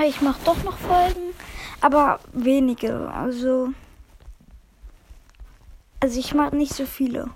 Ich mache doch noch Folgen, aber wenige. Also, also ich mache nicht so viele.